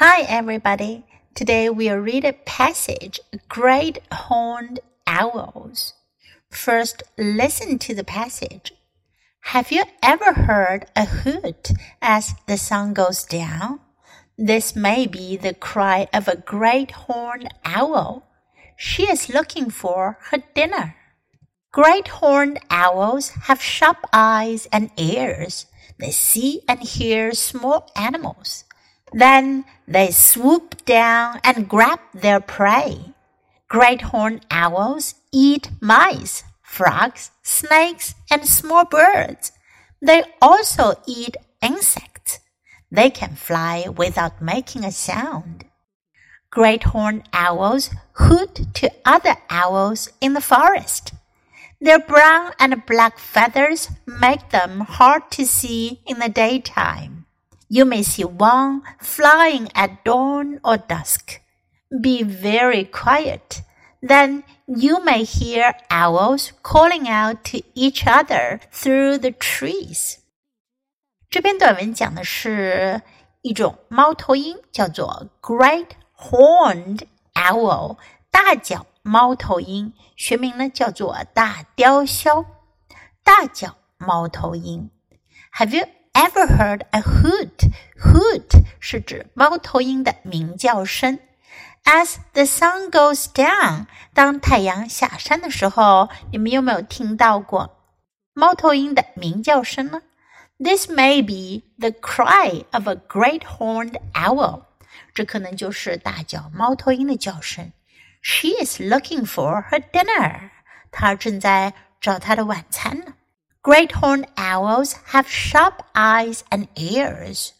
Hi, everybody. Today we'll read a passage, Great Horned Owls. First, listen to the passage. Have you ever heard a hoot as the sun goes down? This may be the cry of a great horned owl. She is looking for her dinner. Great horned owls have sharp eyes and ears. They see and hear small animals. Then they swoop down and grab their prey. Great horned owls eat mice, frogs, snakes, and small birds. They also eat insects. They can fly without making a sound. Great horned owls hoot to other owls in the forest. Their brown and black feathers make them hard to see in the daytime. You may see one flying at dawn or dusk. Be very quiet. Then you may hear owls calling out to each other through the trees. 这篇短文讲的是一种猫头鹰，叫做 Great Horned Owl，大角猫头鹰，学名呢叫做大雕鸮。大角猫头鹰，Have you ever heard a hoot? Hoot 是指猫头鹰的鸣叫声。As the sun goes down，当太阳下山的时候，你们有没有听到过猫头鹰的鸣叫声呢？This may be the cry of a great horned owl。这可能就是大角猫头鹰的叫声。She is looking for her dinner。她正在找她的晚餐呢。Great horned owls have sharp eyes and ears.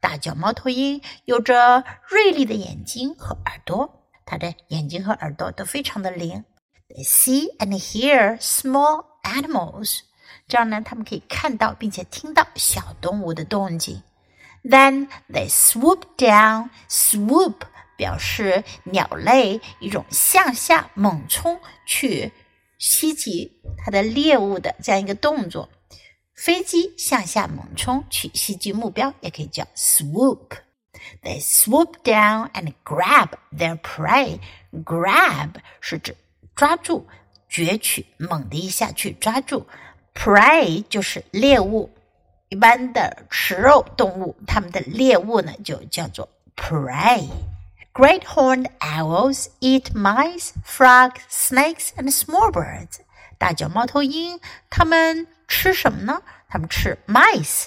大角猫头鹰有着锐利的眼睛和耳朵，它的眼睛和耳朵都非常的灵。They see and hear small animals. 这样呢，他们可以看到并且听到小动物的动静。Then they swoop down. Swoop 表示鸟类一种向下猛冲去 袭击它的猎物的这样一个动作。飞机向下猛冲去袭击目标，也可以叫 swoop。They swoop down and grab their prey. Grab 是指抓住、攫取，猛的一下去抓住。Prey 就是猎物，一般的食肉动物，它们的猎物呢就叫做 prey。Great horned owls eat mice, frogs, snakes, and small birds. 大角猫头鹰它们吃什么呢？它们吃 mice。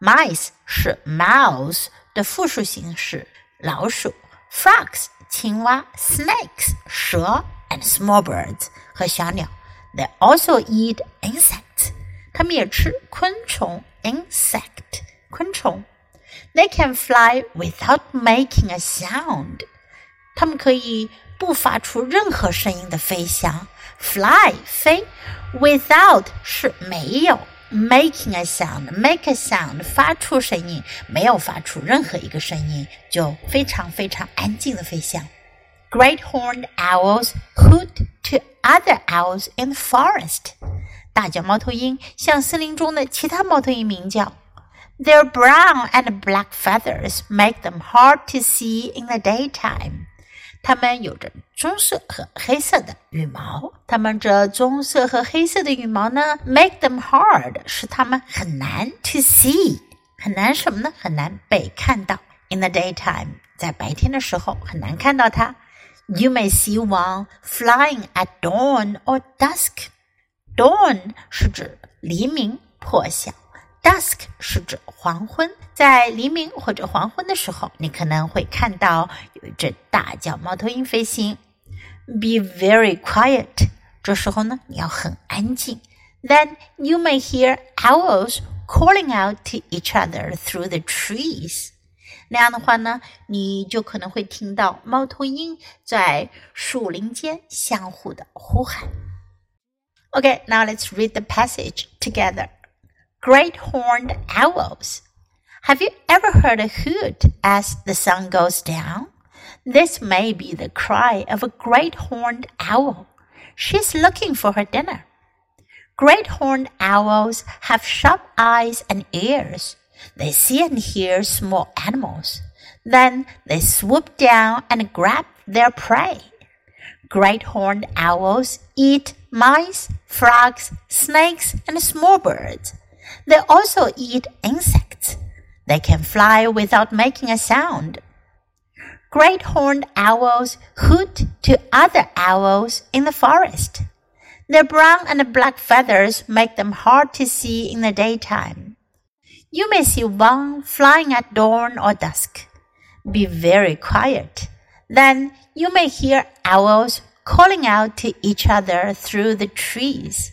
mice 是 mouse 的复数形式，老鼠。frogs 青蛙，snakes 蛇，and small birds 和小鸟。They also eat insects. insect 昆虫。they can fly without making a sound. 它们可以不发出任何声音的飞翔。Fly 飞，without 是没有，making a sound，make a sound 发出声音，没有发出任何一个声音，就非常非常安静的飞翔。Great horned owls hoot to other owls in the forest. 大角猫头鹰向森林中的其他猫头鹰鸣叫。Their brown and black feathers make them hard to see in the daytime. 它们有着棕色和黑色的羽毛。它们这棕色和黑色的羽毛呢，make them hard，使它们很难 to see，很难什么呢？很难被看到。In the daytime，在白天的时候很难看到它。You may see one flying at dawn or dusk. Dawn 是指黎明破晓 ，dusk 是指黄昏。在黎明或者黄昏的时候，你可能会看到有一只大角猫头鹰飞行。Be very quiet，这时候呢，你要很安静。Then you may hear owls calling out to each other through the trees. 那样的话呢，你就可能会听到猫头鹰在树林间相互的呼喊。Okay, now let's read the passage together. Great horned owls. Have you ever heard a hoot as the sun goes down? This may be the cry of a great horned owl. She's looking for her dinner. Great horned owls have sharp eyes and ears. They see and hear small animals. Then they swoop down and grab their prey. Great horned owls eat mice, frogs, snakes, and small birds. They also eat insects. They can fly without making a sound. Great horned owls hoot to other owls in the forest. Their brown and black feathers make them hard to see in the daytime. You may see one flying at dawn or dusk. Be very quiet. Then you may hear owls calling out to each other through the trees.